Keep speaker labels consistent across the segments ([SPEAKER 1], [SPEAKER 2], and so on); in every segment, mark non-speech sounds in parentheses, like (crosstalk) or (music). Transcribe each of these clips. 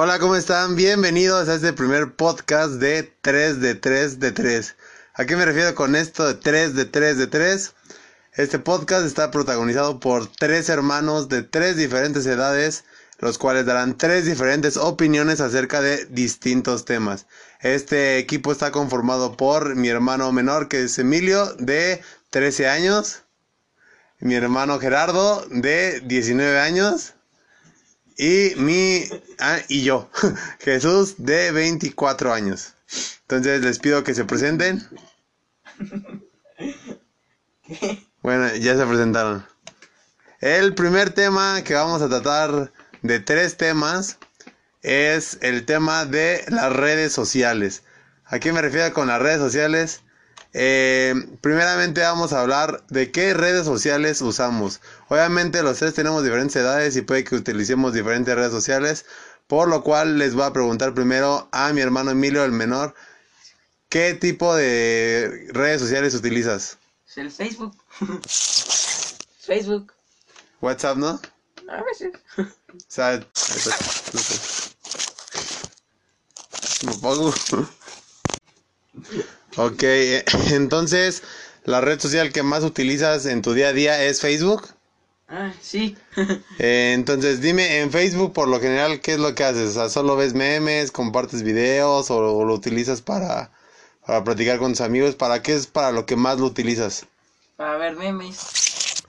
[SPEAKER 1] Hola, ¿cómo están? Bienvenidos a este primer podcast de 3 de 3 de 3. ¿A qué me refiero con esto de 3 de 3 de 3? Este podcast está protagonizado por tres hermanos de tres diferentes edades, los cuales darán tres diferentes opiniones acerca de distintos temas. Este equipo está conformado por mi hermano menor, que es Emilio, de 13 años, mi hermano Gerardo, de 19 años, y mi ah, y yo, (laughs) Jesús de 24 años. Entonces les pido que se presenten. (laughs) Bueno, ya se presentaron. El primer tema que vamos a tratar de tres temas es el tema de las redes sociales. ¿A qué me refiero con las redes sociales? Eh, primeramente vamos a hablar de qué redes sociales usamos. Obviamente los tres tenemos diferentes edades y puede que utilicemos diferentes redes sociales. Por lo cual les voy a preguntar primero a mi hermano Emilio, el menor, ¿qué tipo de redes sociales utilizas?
[SPEAKER 2] El Facebook. (laughs) Facebook.
[SPEAKER 1] WhatsApp, ¿no?
[SPEAKER 2] A veces. (laughs)
[SPEAKER 1] O sea, me pongo. (laughs) Ok, eh, (laughs) entonces, la red social que más utilizas en tu día a día es Facebook.
[SPEAKER 2] Ah, sí. (laughs)
[SPEAKER 1] Eh, entonces, dime, en Facebook por lo general, ¿qué es lo que haces? O sea, ¿solo ves memes, compartes videos o, o lo utilizas para, para platicar con tus amigos? ¿Para qué es para lo que más lo utilizas?
[SPEAKER 2] Para ver memes.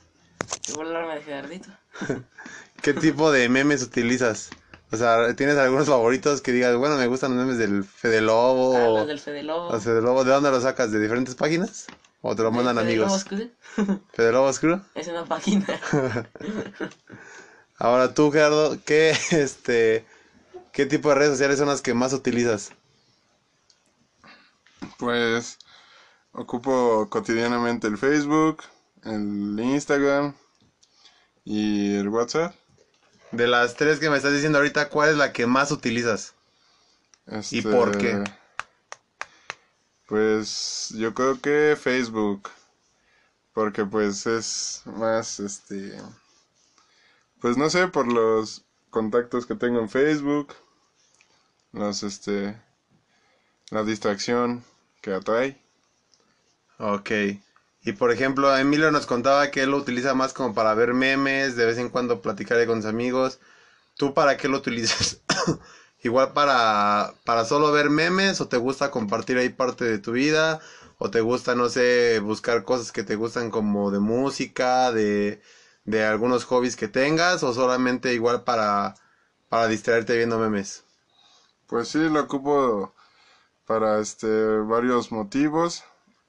[SPEAKER 2] Y volarme de. (laughs)
[SPEAKER 1] ¿Qué tipo de memes utilizas? O sea, ¿tienes algunos favoritos que digas, bueno, me gustan los memes del Fede Lobo?
[SPEAKER 2] Ah,
[SPEAKER 1] o-
[SPEAKER 2] los del Fede Lobo.
[SPEAKER 1] o Fede Lobo, ¿de dónde lo sacas? ¿De diferentes páginas? ¿O te lo mandan
[SPEAKER 2] ¿El Fede Lobo
[SPEAKER 1] amigos?
[SPEAKER 2] Oscuro? (laughs)
[SPEAKER 1] ¿Fede Lobo Oscuro?
[SPEAKER 2] Es una página. (laughs)
[SPEAKER 1] Ahora tú, Gerardo, ¿qué, (laughs) este, ¿qué tipo de redes sociales son las que más utilizas?
[SPEAKER 3] Pues ocupo cotidianamente el Facebook, el Instagram y el WhatsApp.
[SPEAKER 1] De las tres que me estás diciendo ahorita, ¿cuál es la que más utilizas? ¿Y por qué?
[SPEAKER 3] Pues yo creo que Facebook, porque pues es más, este, pues no sé, por los contactos que tengo en Facebook, los, este, la distracción que atrae.
[SPEAKER 1] Ok. Y por ejemplo, Emilio nos contaba que él lo utiliza más como para ver memes, de vez en cuando platicar con sus amigos. ¿Tú para qué lo utilizas? (coughs) ¿Igual para, para solo ver memes o te gusta compartir ahí parte de tu vida? ¿O te gusta, no sé, buscar cosas que te gustan como de música, de, de algunos hobbies que tengas? ¿O solamente igual para, para distraerte viendo memes?
[SPEAKER 3] Pues sí, lo ocupo para este varios motivos.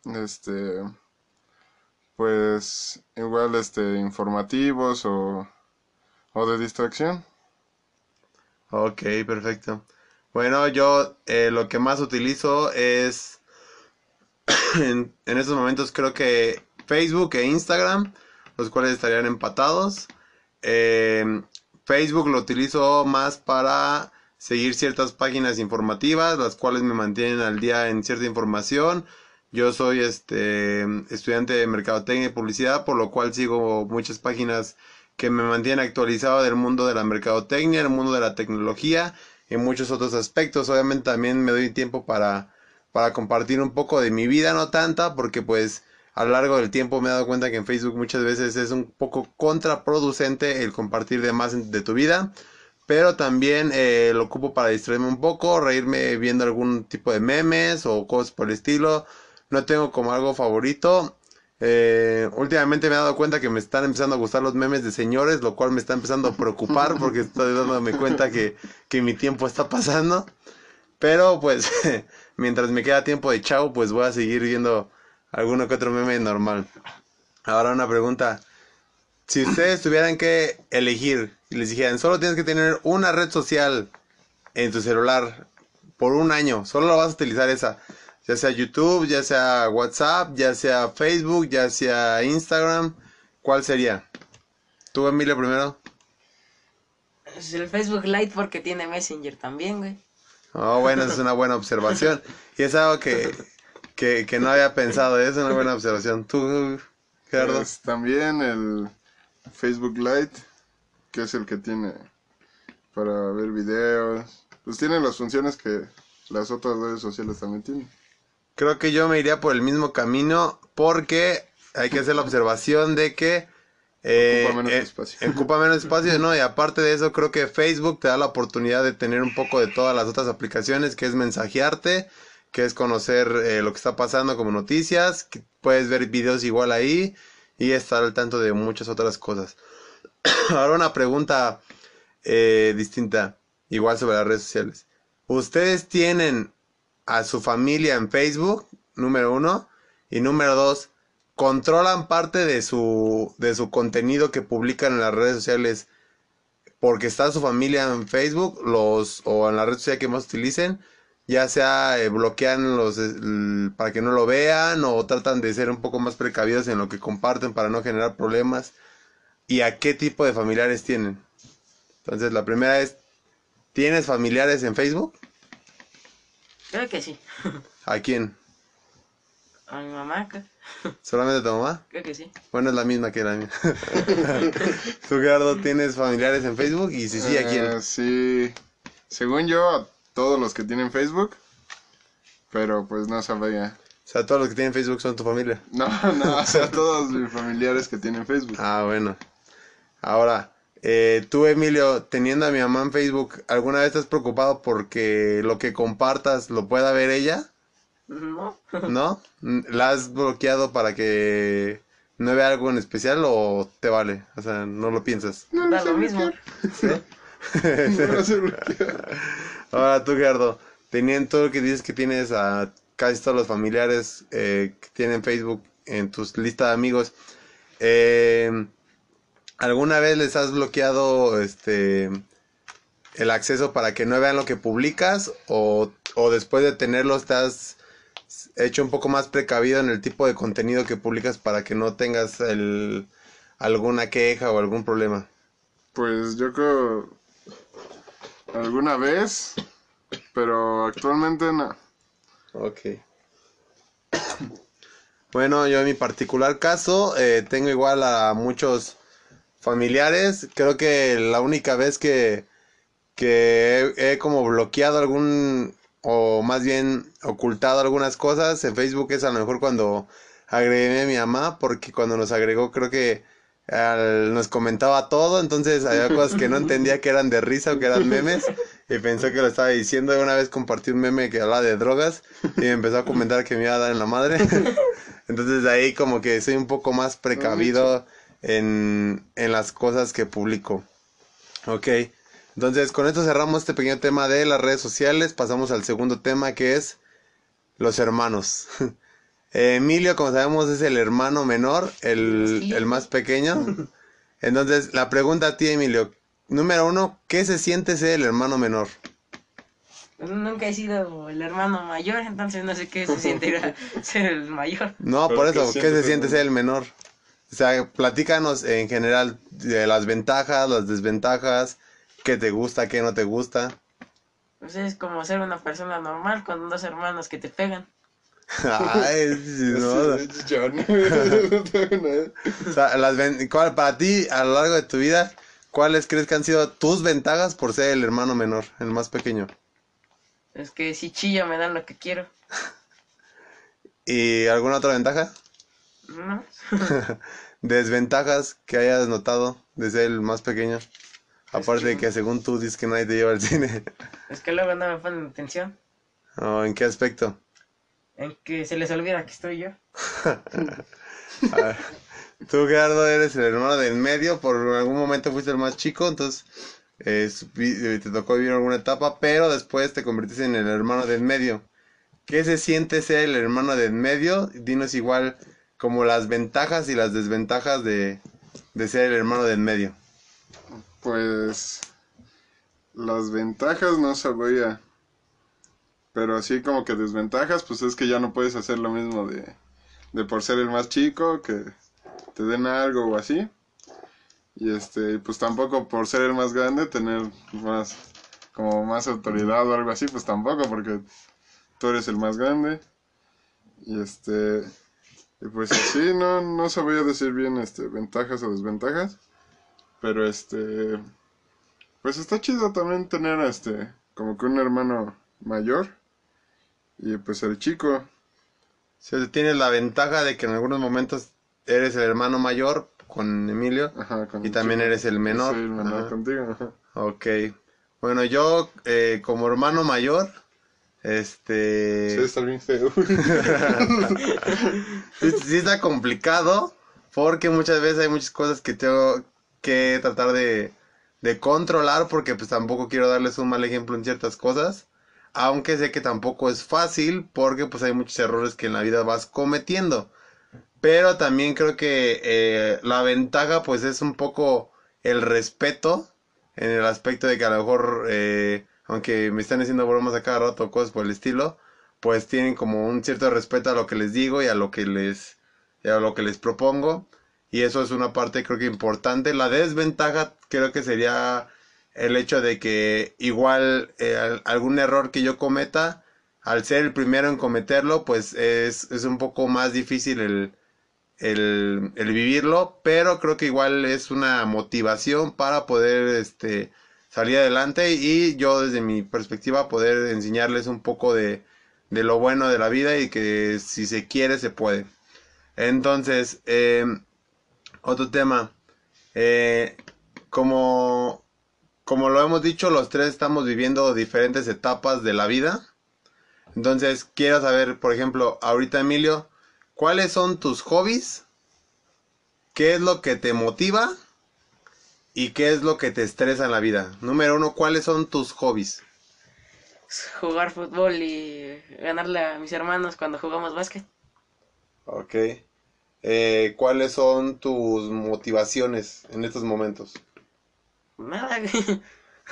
[SPEAKER 3] Este pues igual este informativos o, o de distracción.
[SPEAKER 1] Ok, perfecto. Bueno, yo eh, lo que más utilizo es (coughs) en, estos momentos creo que Facebook e Instagram, los cuales estarían empatados. Eh, Facebook lo utilizo más para seguir ciertas páginas informativas, las cuales me mantienen al día en cierta información. Yo soy este estudiante de mercadotecnia y publicidad, por lo cual sigo muchas páginas que me mantienen actualizado del mundo de la mercadotecnia, el mundo de la tecnología y muchos otros aspectos. Obviamente también me doy tiempo para, para compartir un poco de mi vida, no tanta, porque pues a lo largo del tiempo me he dado cuenta que en Facebook muchas veces es un poco contraproducente el compartir de más de tu vida. Pero también eh, lo ocupo para distraerme un poco, reírme viendo algún tipo de memes o cosas por el estilo. No tengo como algo favorito. Eh, últimamente me he dado cuenta que me están empezando a gustar los memes de señores, lo cual me está empezando a preocupar porque (laughs) estoy dándome cuenta que, que mi tiempo está pasando. Pero pues (laughs) mientras me queda tiempo de chavo, pues voy a seguir viendo alguno que otro meme normal. Ahora una pregunta. Si ustedes tuvieran que elegir y les dijeran, solo tienes que tener una red social en tu celular por un año, solo la vas a utilizar esa, ya sea YouTube, ya sea WhatsApp, ya sea Facebook, ya sea Instagram, ¿cuál sería? ¿Tú, Emilio, primero?
[SPEAKER 2] Es el Facebook Lite porque tiene Messenger también, güey.
[SPEAKER 1] Oh, bueno, es una buena observación. (laughs) Y es algo que, que, que no había pensado, es una buena observación. ¿Tú, Gerardo?
[SPEAKER 3] Pues, también el Facebook Lite, que es el que tiene para ver videos, pues tiene las funciones que las otras redes sociales también tienen.
[SPEAKER 1] Creo que yo me iría por el mismo camino porque hay que hacer la observación de que eh,
[SPEAKER 3] Ocupa menos
[SPEAKER 1] eh,
[SPEAKER 3] espacio. (laughs)
[SPEAKER 1] ocupa menos espacio, ¿no? Y aparte de eso, creo que Facebook te da la oportunidad de tener un poco de todas las otras aplicaciones, que es mensajearte, que es conocer eh, lo que está pasando como noticias, que puedes ver videos igual ahí y estar al tanto de muchas otras cosas. (clears throat) Ahora una pregunta eh, distinta, igual sobre las redes sociales. ¿Ustedes tienen a su familia en Facebook, número uno? Y número dos, ¿controlan parte de su, de su contenido que publican en las redes sociales porque está su familia en Facebook los, o en la red social que más utilicen? Ya sea eh, bloquean los eh, para que no lo vean o tratan de ser un poco más precavidos en lo que comparten para no generar problemas. ¿Y a qué tipo de familiares tienen? Entonces, la primera es, ¿tienes familiares en Facebook?
[SPEAKER 2] Creo que sí.
[SPEAKER 1] ¿A quién?
[SPEAKER 2] A mi mamá, creo,
[SPEAKER 1] ¿Solamente tu mamá?
[SPEAKER 2] creo que sí.
[SPEAKER 1] Bueno, es la misma que la mía. (laughs) ¿Tú, Gerardo, tienes familiares en Facebook? Y si sí, ¿a quién?
[SPEAKER 3] Eh, sí, según yo, a todos los que tienen Facebook, pero pues no sabía.
[SPEAKER 1] O sea, todos los que tienen Facebook son tu familia.
[SPEAKER 3] No, no, o sea, todos mis familiares que tienen Facebook.
[SPEAKER 1] Ah, bueno. Ahora, eh, tú, Emilio, teniendo a mi mamá en Facebook, ¿alguna vez estás preocupado porque lo que compartas lo pueda ver ella?
[SPEAKER 2] No.
[SPEAKER 1] ¿No? ¿La has bloqueado para que no vea algo en especial o te vale? O sea, no lo piensas.
[SPEAKER 3] No
[SPEAKER 2] Da lo mismo.
[SPEAKER 3] No lo sé bloquear. (laughs)
[SPEAKER 1] Ahora tú, Gerardo, teniendo todo lo que dices que tienes a casi todos los familiares eh, que tienen Facebook en tus listas de amigos, eh, ¿alguna vez les has bloqueado este el acceso para que no vean lo que publicas o, o después de tenerlos te has hecho un poco más precavido en el tipo de contenido que publicas para que no tengas el, alguna queja o algún problema?
[SPEAKER 3] Pues yo creo alguna vez, pero actualmente no.
[SPEAKER 1] Ok. Bueno, yo en mi particular caso eh, tengo igual a muchos familiares. Creo que la única vez que, que he, he como bloqueado algún, o más bien ocultado algunas cosas en Facebook es a lo mejor cuando agregué a mi mamá, porque cuando nos agregó creo que al- nos comentaba todo, entonces había cosas que no (laughs) entendía que eran de risa o que eran memes y pensó que lo estaba diciendo. Una vez compartí un meme que hablaba de drogas y me empezó a comentar que me iba a dar en la madre. (laughs) Entonces de ahí como que soy un poco más precavido en, en las cosas que publico. Ok, entonces con esto cerramos este pequeño tema de las redes sociales. Pasamos al segundo tema que es los hermanos. (laughs) Eh, Emilio, como sabemos, es el hermano menor, el,
[SPEAKER 2] Sí.
[SPEAKER 1] el más pequeño. Entonces, la pregunta a ti, Emilio. Número uno, ¿qué se siente ser el hermano menor?
[SPEAKER 2] Nunca he sido el hermano mayor, entonces no sé qué se siente (laughs) ser el mayor.
[SPEAKER 1] No,
[SPEAKER 3] Pero
[SPEAKER 1] por
[SPEAKER 3] ¿qué
[SPEAKER 1] eso, ¿qué se siente ser el menor? O sea, platícanos en general de las ventajas, las desventajas, qué te gusta, qué no te gusta.
[SPEAKER 2] Pues es como ser una persona normal con dos hermanos que te pegan. (laughs)
[SPEAKER 1] Ay, sí, no. (laughs) (laughs) O sea, las ven- ¿cuál- para ti, a lo largo de tu vida, ¿cuáles crees que han sido tus ventajas por ser el hermano menor, el más pequeño?
[SPEAKER 2] Es que si chillo me dan lo que quiero.
[SPEAKER 1] ¿Y alguna otra ventaja? (laughs) Desventajas que hayas notado de ser el más pequeño. Aparte de que según tú dices que nadie te lleva al cine.
[SPEAKER 2] Es que luego no me ponen atención.
[SPEAKER 1] ¿O ¿En qué aspecto?
[SPEAKER 2] En que se les olvida que estoy yo. (laughs)
[SPEAKER 1] Tú, Gerardo, eres el hermano del medio. Por algún momento fuiste el más chico, entonces eh, eh, te tocó vivir alguna etapa, pero después te convertiste en el hermano del medio. ¿Qué se siente ser el hermano del medio? Dinos igual como las ventajas y las desventajas de, de ser el hermano del medio.
[SPEAKER 3] Pues las ventajas no sabría. Pero así como que desventajas, pues es que ya no puedes hacer lo mismo de, de por ser el más chico, que te den algo o así. Y este, pues tampoco por ser el más grande, tener más, como más autoridad o algo así, pues tampoco, porque tú eres el más grande. Y este, y pues así, no, no sabría decir bien este, ventajas o desventajas. Pero este, pues está chido también tener este como que un hermano mayor y pues el chico.
[SPEAKER 1] O sea, tienes la ventaja de que en algunos momentos eres el hermano mayor con Emilio
[SPEAKER 3] Ajá, con
[SPEAKER 1] y también
[SPEAKER 3] chico.
[SPEAKER 1] eres el menor.
[SPEAKER 3] Soy el menor
[SPEAKER 1] Ajá.
[SPEAKER 3] contigo. Ajá.
[SPEAKER 1] Ok. Bueno, yo eh, como hermano mayor, este...
[SPEAKER 3] Sí, está bien feo. (laughs) (laughs)
[SPEAKER 1] Sí, sí está complicado porque muchas veces hay muchas cosas que tengo que tratar de, de controlar porque pues tampoco quiero darles un mal ejemplo en ciertas cosas. Aunque sé que tampoco es fácil porque pues hay muchos errores que en la vida vas cometiendo. Pero también creo que eh, la ventaja pues es un poco el respeto en el aspecto de que a lo mejor, eh, aunque me están haciendo bromas a cada rato cosas por el estilo, pues tienen como un cierto respeto a lo que les digo y a lo que les, a lo que les propongo. Y eso es una parte creo que importante. La desventaja creo que sería el hecho de que igual eh, al- algún error que yo cometa, al ser el primero en cometerlo, pues es, es un poco más difícil el, el, el vivirlo, pero creo que igual es una motivación para poder este, salir adelante y yo desde mi perspectiva poder enseñarles un poco de, de lo bueno de la vida y que si se quiere se puede. Entonces, eh, otro tema. Eh, como, como lo hemos dicho, los tres estamos viviendo diferentes etapas de la vida. Entonces, quiero saber, por ejemplo, ahorita Emilio, ¿cuáles son tus hobbies? ¿Qué es lo que te motiva? ¿Y qué es lo que te estresa en la vida? Número uno, ¿cuáles son tus hobbies?
[SPEAKER 2] Jugar fútbol y ganarle a mis hermanos cuando jugamos básquet.
[SPEAKER 1] Ok. Eh, ¿Cuáles son tus motivaciones en estos momentos?
[SPEAKER 2] Nada. (laughs)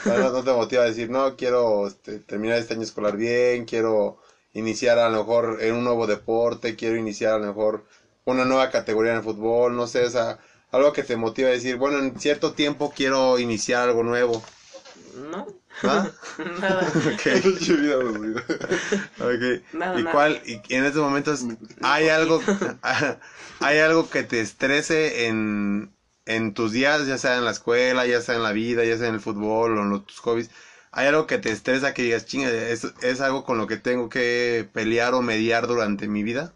[SPEAKER 1] No, no- no te motiva a decir, no, quiero este, terminar este año escolar bien, quiero iniciar a lo mejor en un nuevo deporte, quiero iniciar a lo mejor una nueva categoría en el fútbol, no sé, o sea, algo que te motiva a decir, bueno, en cierto tiempo quiero iniciar algo nuevo.
[SPEAKER 2] ¿No?
[SPEAKER 1] ¿Ah? (laughs)
[SPEAKER 2] Nada. (laughs)
[SPEAKER 1] Ok.
[SPEAKER 3] Pinche vida aburrida.
[SPEAKER 1] Ok.
[SPEAKER 2] Nada,
[SPEAKER 1] ¿Y
[SPEAKER 2] nada.
[SPEAKER 1] cuál, y en estos momentos, hay (laughs) algo, hay algo que te estrese en, en tus días, ya sea en la escuela, ya sea en la vida, ya sea en el fútbol o en los, tus hobbies? ¿Hay algo que te estresa que digas, chinga, es, es algo con lo que tengo que pelear o mediar durante mi vida?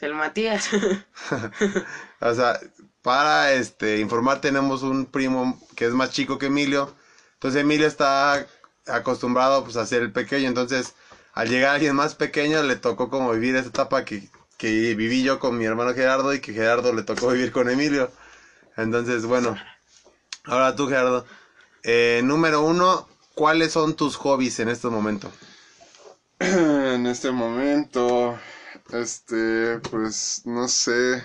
[SPEAKER 2] El Matías.
[SPEAKER 1] O sea, para este informar tenemos un primo que es más chico que Emilio. Entonces Emilio está acostumbrado pues a ser el pequeño. Entonces, al llegar alguien más pequeño le tocó como vivir esa etapa que, que viví yo con mi hermano Gerardo y que Gerardo le tocó vivir con Emilio. Entonces, bueno. Ahora tú, Gerardo. Eh, número uno, ¿cuáles son tus hobbies en este momento? (clears throat)
[SPEAKER 3] En este momento, este, pues no sé.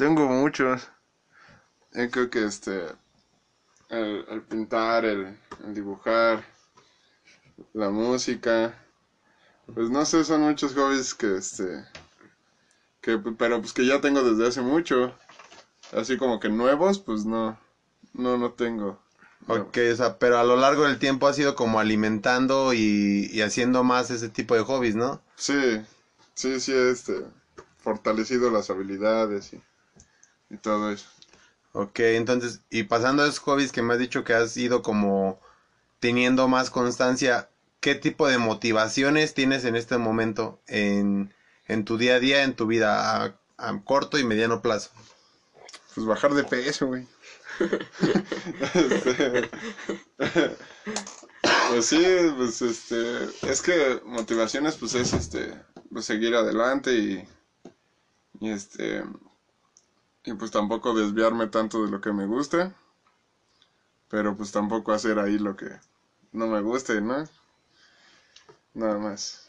[SPEAKER 3] Tengo muchos. Yo creo que este, el, el pintar, el, el dibujar, la música. Pues no sé, son muchos hobbies que este, que, pero pues que ya tengo desde hace mucho. Así como que nuevos, pues no, no, no tengo. No.
[SPEAKER 1] Ok, o sea, pero a lo largo del tiempo has ido como alimentando y, y haciendo más ese tipo de hobbies, ¿no?
[SPEAKER 3] Sí, sí, sí, este, fortalecido las habilidades y, y todo eso.
[SPEAKER 1] Ok, entonces, y pasando a esos hobbies que me has dicho que has ido como teniendo más constancia, ¿qué tipo de motivaciones tienes en este momento en, en tu día a día, en tu vida a, a corto y mediano plazo?
[SPEAKER 3] Pues bajar de peso, güey. (laughs) Pues sí, pues este, es que motivaciones pues es este, pues seguir adelante y, y este, y pues tampoco desviarme tanto de lo que me gusta, pero pues tampoco hacer ahí lo que no me guste, ¿no? Nada más.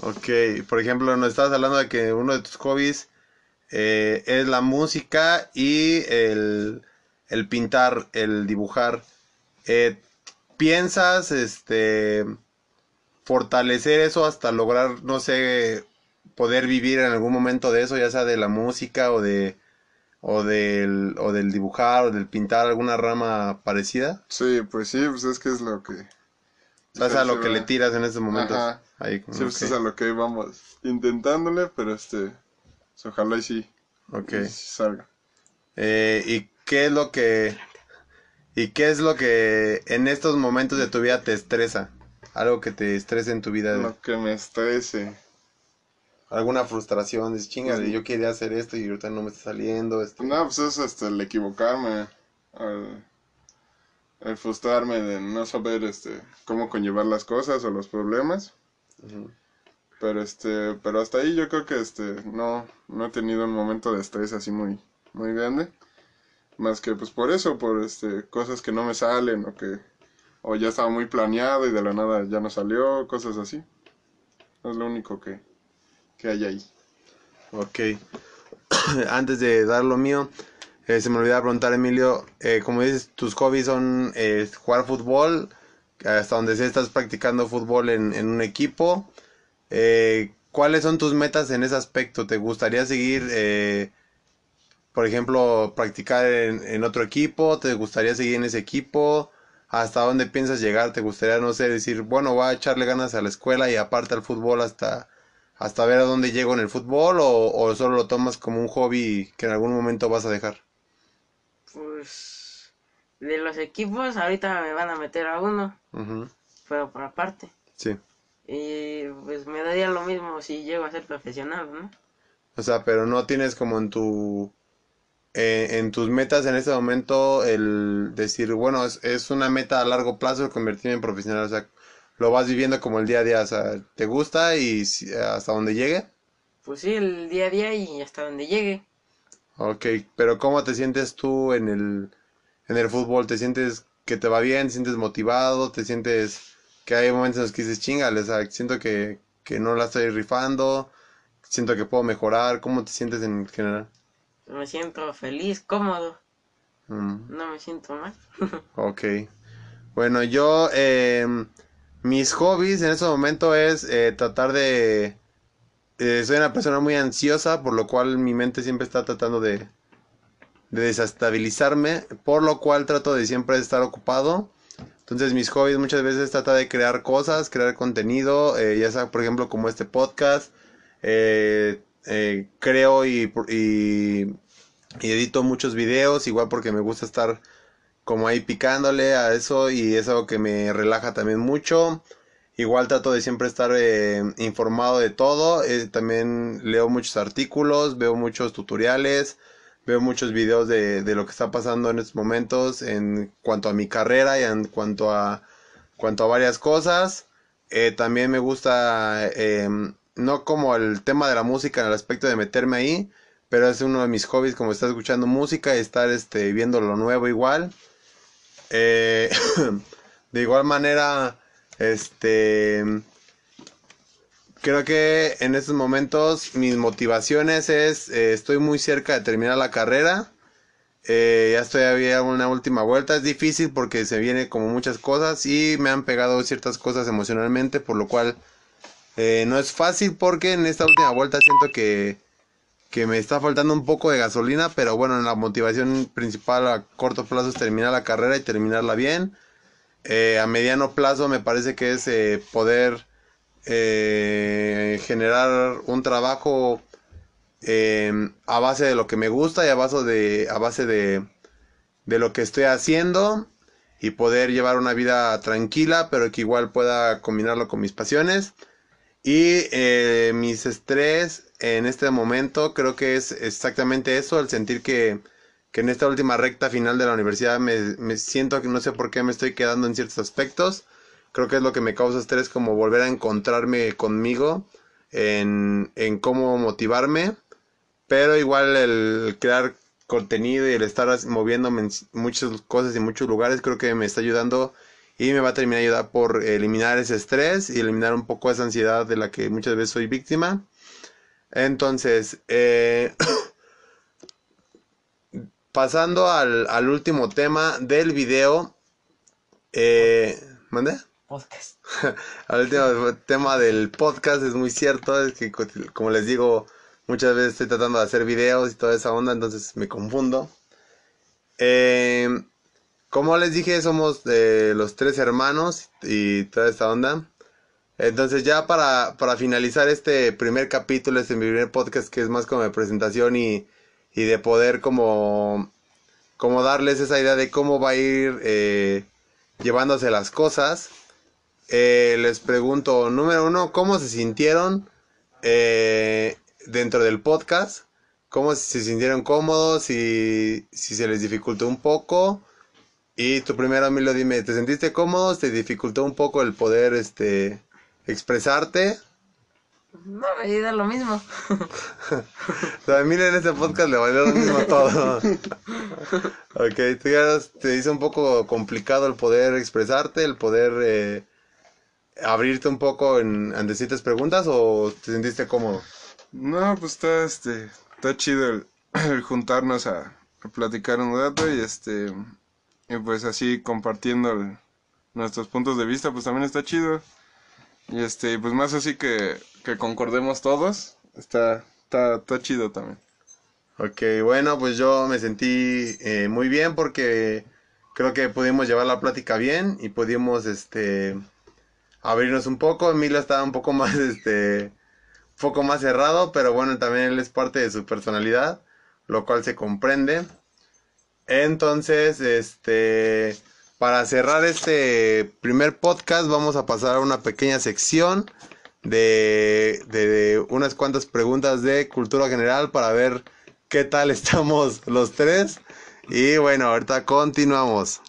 [SPEAKER 1] Ok, por ejemplo, nos estabas hablando de que uno de tus hobbies eh, es la música y el, el pintar, el dibujar. Eh, ¿Piensas este fortalecer eso hasta lograr, no sé, poder vivir en algún momento de eso, ya sea de la música o de o del o del dibujar o del pintar alguna rama parecida?
[SPEAKER 3] Sí, pues sí, pues es que es lo que...
[SPEAKER 1] ¿Sabes a
[SPEAKER 3] Sí,
[SPEAKER 1] lo que
[SPEAKER 3] va.
[SPEAKER 1] le tiras en estos momentos?
[SPEAKER 3] Ajá.
[SPEAKER 1] Ahí,
[SPEAKER 3] Sí, pues es a lo que vamos intentándole, pero este, pues, ojalá y sí,
[SPEAKER 1] ok.
[SPEAKER 3] y salga.
[SPEAKER 1] Eh, ¿y qué es lo que ¿Y qué es lo que en estos momentos de tu vida te estresa? Algo que te estrese en tu vida.
[SPEAKER 3] Lo que me estrese.
[SPEAKER 1] Alguna frustración, dices, chingale,
[SPEAKER 3] Sí.
[SPEAKER 1] yo quería hacer esto y ahorita no me está saliendo. Esto.
[SPEAKER 3] No, pues es este, el equivocarme. El, el frustrarme de no saber este, cómo conllevar las cosas o los problemas. Pero este, pero hasta ahí yo creo que este, no, no he tenido un momento de estrés así muy, muy grande. Más que pues por eso, por este, cosas que no me salen o que, o ya estaba muy planeado y de la nada ya no salió, cosas así. Es lo único que, que hay ahí.
[SPEAKER 1] Ok. (coughs) Antes de dar lo mío, eh, se me olvidaba preguntar, Emilio, eh, como dices, tus hobbies son eh, jugar fútbol, hasta donde sé estás practicando fútbol en, en un equipo. Eh, ¿Cuáles son tus metas en ese aspecto? ¿Te gustaría seguir, por ejemplo, practicar en, en otro equipo? ¿Te gustaría seguir en ese equipo? ¿Hasta dónde piensas llegar? ¿Te gustaría, no sé, decir, bueno, voy a echarle ganas a la escuela y aparte al fútbol hasta hasta ver a dónde llego en el fútbol o, o solo lo tomas como un hobby que en algún momento vas a dejar?
[SPEAKER 2] Pues de los equipos, ahorita me van a meter a uno, pero por aparte.
[SPEAKER 1] Sí.
[SPEAKER 2] Y pues me daría lo mismo si llego a ser profesional, ¿no?
[SPEAKER 1] O sea, pero no tienes como en tu eh, en tus metas en este momento el decir, bueno, es, es una meta a largo plazo el convertirme en profesional, o sea, lo vas viviendo como el día a día, o sea, te gusta y hasta donde llegue.
[SPEAKER 2] Pues sí, el día a día y hasta donde llegue.
[SPEAKER 1] Ok, pero ¿cómo te sientes tú en el, en el fútbol? ¿Te sientes que te va bien? ¿Te sientes motivado? ¿Te sientes que hay momentos en los que dices, chingale, o sea, siento que, que no la estoy rifando? Siento que puedo mejorar. ¿Cómo te sientes en general?
[SPEAKER 2] Me siento feliz, cómodo,
[SPEAKER 1] Mm,
[SPEAKER 2] no me siento mal. (laughs)
[SPEAKER 1] ok. Bueno, yo, em, mis hobbies en este momento es eh, tratar de... eh, soy una persona muy ansiosa, por lo cual mi mente siempre está tratando de, de desestabilizarme, por lo cual trato de siempre estar ocupado. Entonces mis hobbies muchas veces trata de crear cosas, crear contenido, eh, ya sea por ejemplo como este podcast, creo y edito muchos videos, igual porque me gusta estar como ahí picándole a eso y es algo que me relaja también mucho. Igual trato de siempre estar eh, informado de todo. eh, también leo muchos artículos, veo muchos tutoriales, veo muchos videos de, de lo que está pasando en estos momentos en cuanto a mi carrera y en cuanto a, cuanto a varias cosas. Eh, también me gusta, no como el tema de la música en el aspecto de meterme ahí, pero es uno de mis hobbies como estar escuchando música y estar este, viendo lo nuevo igual. Eh, (coughs) de igual manera, este, creo que en estos momentos mis motivaciones es, eh, estoy muy cerca de terminar la carrera. Eh, ya estoy a una última vuelta. Es difícil porque se viene como muchas cosas y me han pegado ciertas cosas emocionalmente, por lo cual eh, no es fácil porque en esta última vuelta siento que, que me está faltando un poco de gasolina, pero bueno, la motivación principal a corto plazo es terminar la carrera y terminarla bien. Eh, a mediano plazo me parece que es eh, poder eh, generar un trabajo eh, a base de lo que me gusta y a base de, a base de, de lo que estoy haciendo y poder llevar una vida tranquila, pero que igual pueda combinarlo con mis pasiones. Y eh, mis estrés en este momento creo que es exactamente eso, el sentir que, que en esta última recta final de la universidad me, me siento que no sé por qué me estoy quedando en ciertos aspectos. Creo que es lo que me causa estrés, como volver a encontrarme conmigo en, en cómo motivarme. Pero igual el crear contenido y el estar moviéndome en muchas cosas y muchos lugares creo que me está ayudando y me va a terminar ayudar por eliminar ese estrés y eliminar un poco esa ansiedad de la que muchas veces soy víctima. Entonces, eh, (clears throat) pasando al, al último tema del video, eh, ¿mande?
[SPEAKER 2] Podcast. (laughs)
[SPEAKER 1] Al último tema del podcast es muy cierto, es que co- como les digo, muchas veces estoy tratando de hacer videos y toda esa onda, entonces me confundo. Eh, como les dije, somos los tres hermanos y toda esta onda. Entonces ya para, para finalizar este primer capítulo, este primer podcast que es más como de presentación y, y de poder como como darles esa idea de cómo va a ir eh, llevándose las cosas. Eh, les pregunto, número uno, ¿cómo se sintieron eh, dentro del podcast? ¿Cómo se sintieron cómodos? Si, si se les dificultó un poco. Y tu primero, Emilio, dime, ¿te sentiste cómodo? ¿Te dificultó un poco el poder este, expresarte?
[SPEAKER 2] No, me da lo mismo. (laughs)
[SPEAKER 1] O sea, a Emilio en este podcast le valió lo mismo todo. ok, ¿tú ya te hizo un poco complicado el poder expresarte, el poder eh, abrirte un poco en, ante ciertas preguntas o te sentiste cómodo?
[SPEAKER 3] No, pues está, este, está chido el, (clears throat) el juntarnos a, a platicar un rato y este, y pues así compartiendo nuestros puntos de vista, pues también está chido. Y este, pues más así que, que concordemos todos, está, está, está chido también.
[SPEAKER 1] Ok, bueno, pues yo me sentí eh, muy bien porque creo que pudimos llevar la plática bien y pudimos este abrirnos un poco. Emilio estaba un poco (laughs) más este un poco más cerrado, pero bueno, también él es parte de su personalidad, lo cual se comprende. Entonces, este para cerrar este primer podcast vamos a pasar a una pequeña sección de, de unas cuantas preguntas de cultura general para ver qué tal (laughs) estamos los tres. Y bueno, ahorita continuamos.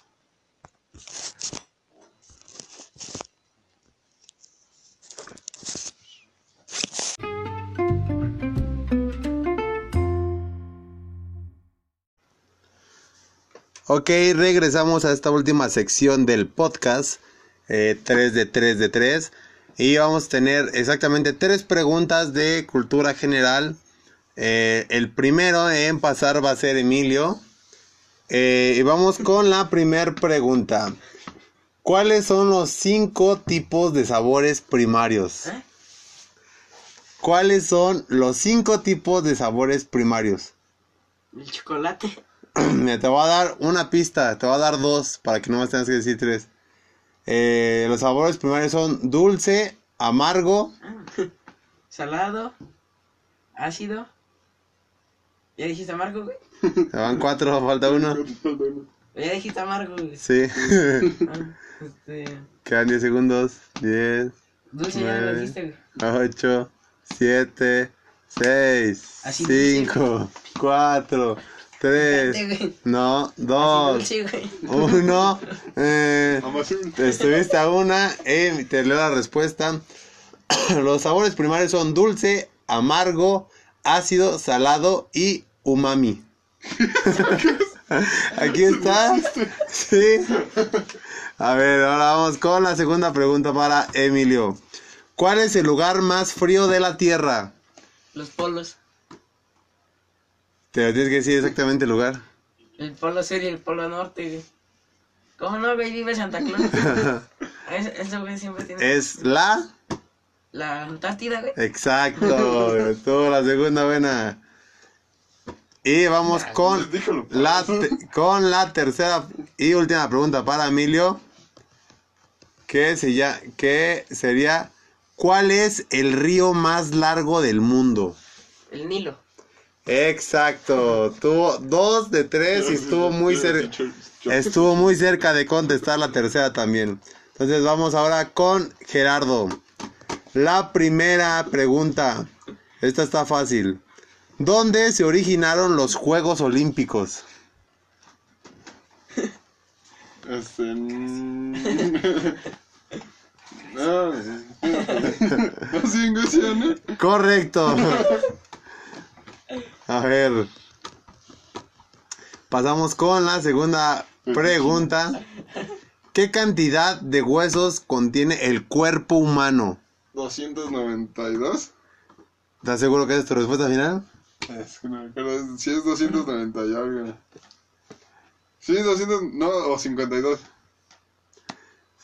[SPEAKER 1] Ok, regresamos a esta última sección del podcast, eh, 3 de 3 de 3. Y vamos a tener exactamente tres preguntas de cultura general. Eh, el primero en pasar va a ser Emilio. Eh, y vamos con la primera pregunta. ¿Cuáles son los cinco tipos de sabores primarios?
[SPEAKER 2] ¿Eh?
[SPEAKER 1] ¿Cuáles son los cinco tipos de sabores primarios?
[SPEAKER 2] El chocolate. (clears throat)
[SPEAKER 1] Mira, te voy a dar una pista, te voy a dar dos para que no me tengas que decir tres. Eh, los sabores primarios son dulce, amargo, (laughs)
[SPEAKER 2] Salado. Ácido. ¿Ya dijiste amargo, güey? (laughs)
[SPEAKER 1] te van cuatro, falta uno. (laughs)
[SPEAKER 2] Ya dijiste amargo, güey.
[SPEAKER 1] Sí,
[SPEAKER 2] Ah, este...
[SPEAKER 1] quedan 10 segundos. 10,
[SPEAKER 2] Dulce ya lo
[SPEAKER 1] Nueve.
[SPEAKER 2] dijiste, güey.
[SPEAKER 1] 8, 7, 6,
[SPEAKER 2] Así dulce.
[SPEAKER 1] 5, 4, 3,
[SPEAKER 2] Espérate, güey.
[SPEAKER 1] no,
[SPEAKER 2] Así
[SPEAKER 1] 2,
[SPEAKER 2] dulce, güey.
[SPEAKER 1] 1. Eh, estuviste a una, eh, te leo la respuesta. Los sabores primarios son dulce, amargo, ácido, salado y umami. (laughs) Aquí está. Sí. A ver, ahora vamos con la segunda pregunta para Emilio. ¿Cuál es el lugar más frío de la Tierra?
[SPEAKER 2] Los polos.
[SPEAKER 1] Te lo tienes que decir exactamente el lugar.
[SPEAKER 2] El polo sur y el polo norte, güey. ¿Cómo no, güey? Vive Santa Claus. (laughs) Ese, ese güey siempre tiene...
[SPEAKER 1] Es la...
[SPEAKER 2] La Antártida, güey.
[SPEAKER 1] Exacto. (laughs) Estuvo la segunda buena. Y vamos con
[SPEAKER 3] déjalo
[SPEAKER 1] la, te- con la tercera y última pregunta para Emilio. Que, se ya- que sería, ¿cuál es el río más largo del mundo?
[SPEAKER 2] El Nilo.
[SPEAKER 1] Exacto. Tuvo dos de tres y estuvo muy cerca. Estuvo muy cerca de contestar la tercera también. Entonces vamos ahora con Gerardo. La primera pregunta. Esta está fácil. ¿Dónde se originaron los Juegos Olímpicos?
[SPEAKER 3] ¿eh? (laughs)
[SPEAKER 1] Correcto. (laughs) A ver. Pasamos con la segunda pregunta. ¿Qué cantidad de huesos contiene el cuerpo humano?
[SPEAKER 3] 292.
[SPEAKER 1] ¿Estás seguro que es tu respuesta final?
[SPEAKER 3] Es que no me acuerdo si es 290 y algo. Sí, 200, no, o 52.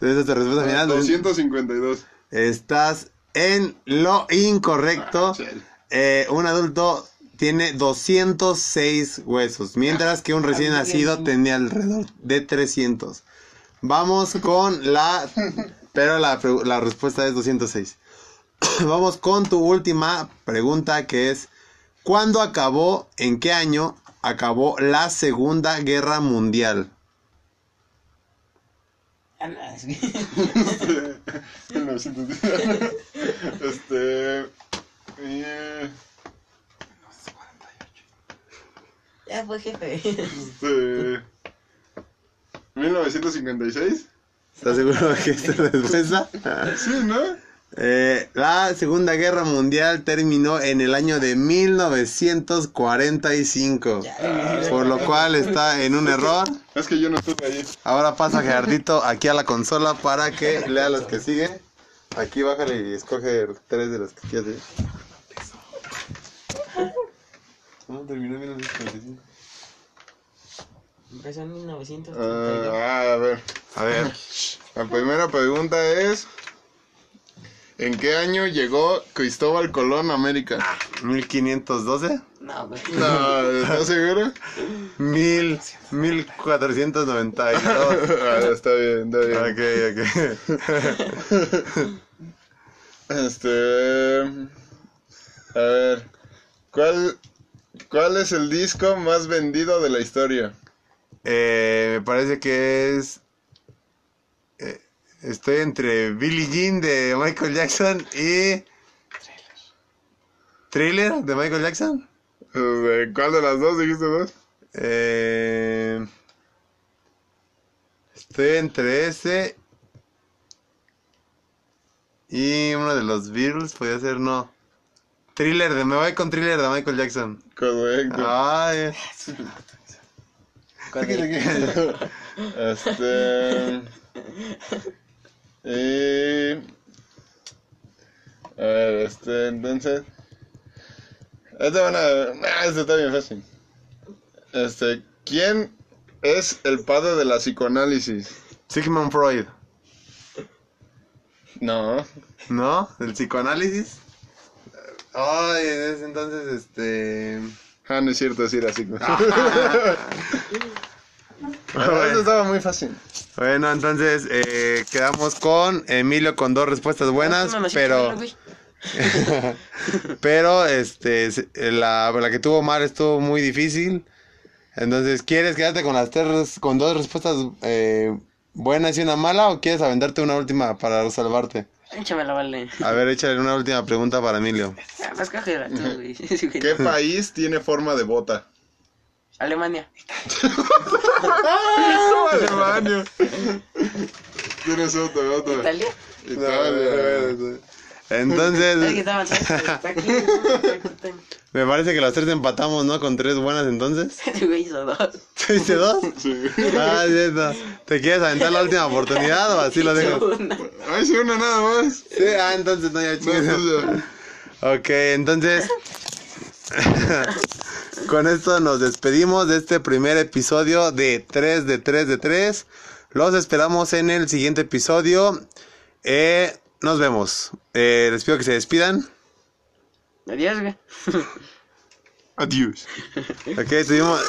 [SPEAKER 1] ¿Esa es tu respuesta final?
[SPEAKER 3] 252.
[SPEAKER 1] Estás en lo incorrecto.
[SPEAKER 3] Chale.
[SPEAKER 1] Eh, un adulto tiene 206 huesos, mientras que un recién nacido tenía alrededor de 300. Vamos con la... Pero la, respuesta es 206. (coughs) Vamos con tu última pregunta que es... ¿Cuándo acabó, en qué año acabó la Segunda Guerra Mundial?
[SPEAKER 2] Ah, no, es que- (laughs)
[SPEAKER 3] 1910. (laughs) este. eh,
[SPEAKER 2] Ya fue jefe.
[SPEAKER 3] este 1956.
[SPEAKER 1] ¿Estás seguro que esta es?
[SPEAKER 3] Sí, ¿no?
[SPEAKER 1] Eh, la Segunda Guerra Mundial terminó en el año de 1945.
[SPEAKER 2] Ya,
[SPEAKER 1] Por lo cual está en un error.
[SPEAKER 3] Es que yo no estuve ahí.
[SPEAKER 1] Ahora pasa Gerardito aquí a la consola para que lea los que siguen. Aquí bájale y escoge tres de los que quieras. ¿Cómo terminó en 1945?
[SPEAKER 2] Empezó en 1932.
[SPEAKER 3] Ah, a ver.
[SPEAKER 1] A ver,
[SPEAKER 3] La primera pregunta es: ¿En qué año llegó Cristóbal Colón a América?
[SPEAKER 1] 1512,
[SPEAKER 2] No, güey.
[SPEAKER 3] No, ¿estás seguro?
[SPEAKER 1] mil, 1492. (laughs)
[SPEAKER 3] Ah, está bien, está bien.
[SPEAKER 1] Ok, ok. (laughs)
[SPEAKER 3] Este. A ver. ¿Cuál, ¿Cuál es el disco más vendido de la historia?
[SPEAKER 1] Eh, me parece que es. eh, estoy entre Billie Jean de Michael Jackson y. Thriller de Michael Jackson.
[SPEAKER 3] Eh, ¿Cuál de las dos dijiste dos?
[SPEAKER 1] Eh, estoy entre ese y uno de los Beatles. Podría ser, no. Thriller, de, me voy con Thriller de Michael Jackson.
[SPEAKER 3] Correcto.
[SPEAKER 1] Ay, (laughs) (laughs)
[SPEAKER 3] Este. Y. A ver, este, entonces. Este van a. Ah, este está bien fácil. Este, ¿quién es el padre de la psicoanálisis?
[SPEAKER 1] Sigmund Freud.
[SPEAKER 3] No.
[SPEAKER 1] ¿No? ¿El psicoanálisis? Ay, en ese entonces, este...
[SPEAKER 3] Ah, no es cierto decir así. Ah, (laughs) Eso estaba muy fácil.
[SPEAKER 1] Bueno, entonces eh, quedamos con Emilio con dos respuestas buenas,
[SPEAKER 2] sí,
[SPEAKER 1] pero...
[SPEAKER 2] güey. (laughs) (laughs)
[SPEAKER 1] pero, este, la, la que tuvo mal estuvo muy difícil. Entonces, ¿quieres quedarte con las tres, con dos respuestas eh, buenas y una mala o quieres aventarte una última para salvarte?
[SPEAKER 2] Échamela, vale.
[SPEAKER 1] A ver, échale una última pregunta para Emilio.
[SPEAKER 2] Ah, Pues cógela tú, (laughs) güey.
[SPEAKER 3] ¿Qué país tiene forma de bota?
[SPEAKER 2] Alemania. (laughs)
[SPEAKER 3] Alemania. (laughs) Tienes otra, otra.
[SPEAKER 2] Italia.
[SPEAKER 3] Italia.
[SPEAKER 2] Es que
[SPEAKER 1] Entonces, me parece que los tres empatamos, ¿no? Con tres buenas entonces. (laughs)
[SPEAKER 2] Güey hizo dos. (laughs)
[SPEAKER 1] ¿Tuviste dos?
[SPEAKER 3] Sí.
[SPEAKER 1] Ah, cierto. ¿Te quieres aventar la última oportunidad o así lo dejas?
[SPEAKER 2] Una.
[SPEAKER 3] Ay, sí, una nada más.
[SPEAKER 1] Sí, ah, entonces no, ya
[SPEAKER 3] No,
[SPEAKER 1] chingues.
[SPEAKER 3] entonces,
[SPEAKER 1] Ok, entonces. (laughs) con esto nos despedimos de este primer episodio de 3 de 3 de 3. Los esperamos en el siguiente episodio. Eh, nos vemos. Eh, les pido que se despidan.
[SPEAKER 2] Adiós, güey.
[SPEAKER 3] Adiós.
[SPEAKER 1] Ok, tuvimos,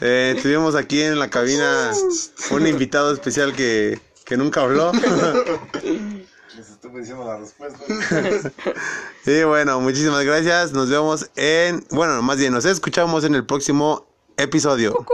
[SPEAKER 1] eh, tuvimos aquí en la cabina un invitado especial que, que nunca habló.
[SPEAKER 4] Les estuve diciendo la respuesta.
[SPEAKER 1] Y bueno, muchísimas gracias. Nos vemos en, bueno, más bien nos escuchamos en el próximo episodio.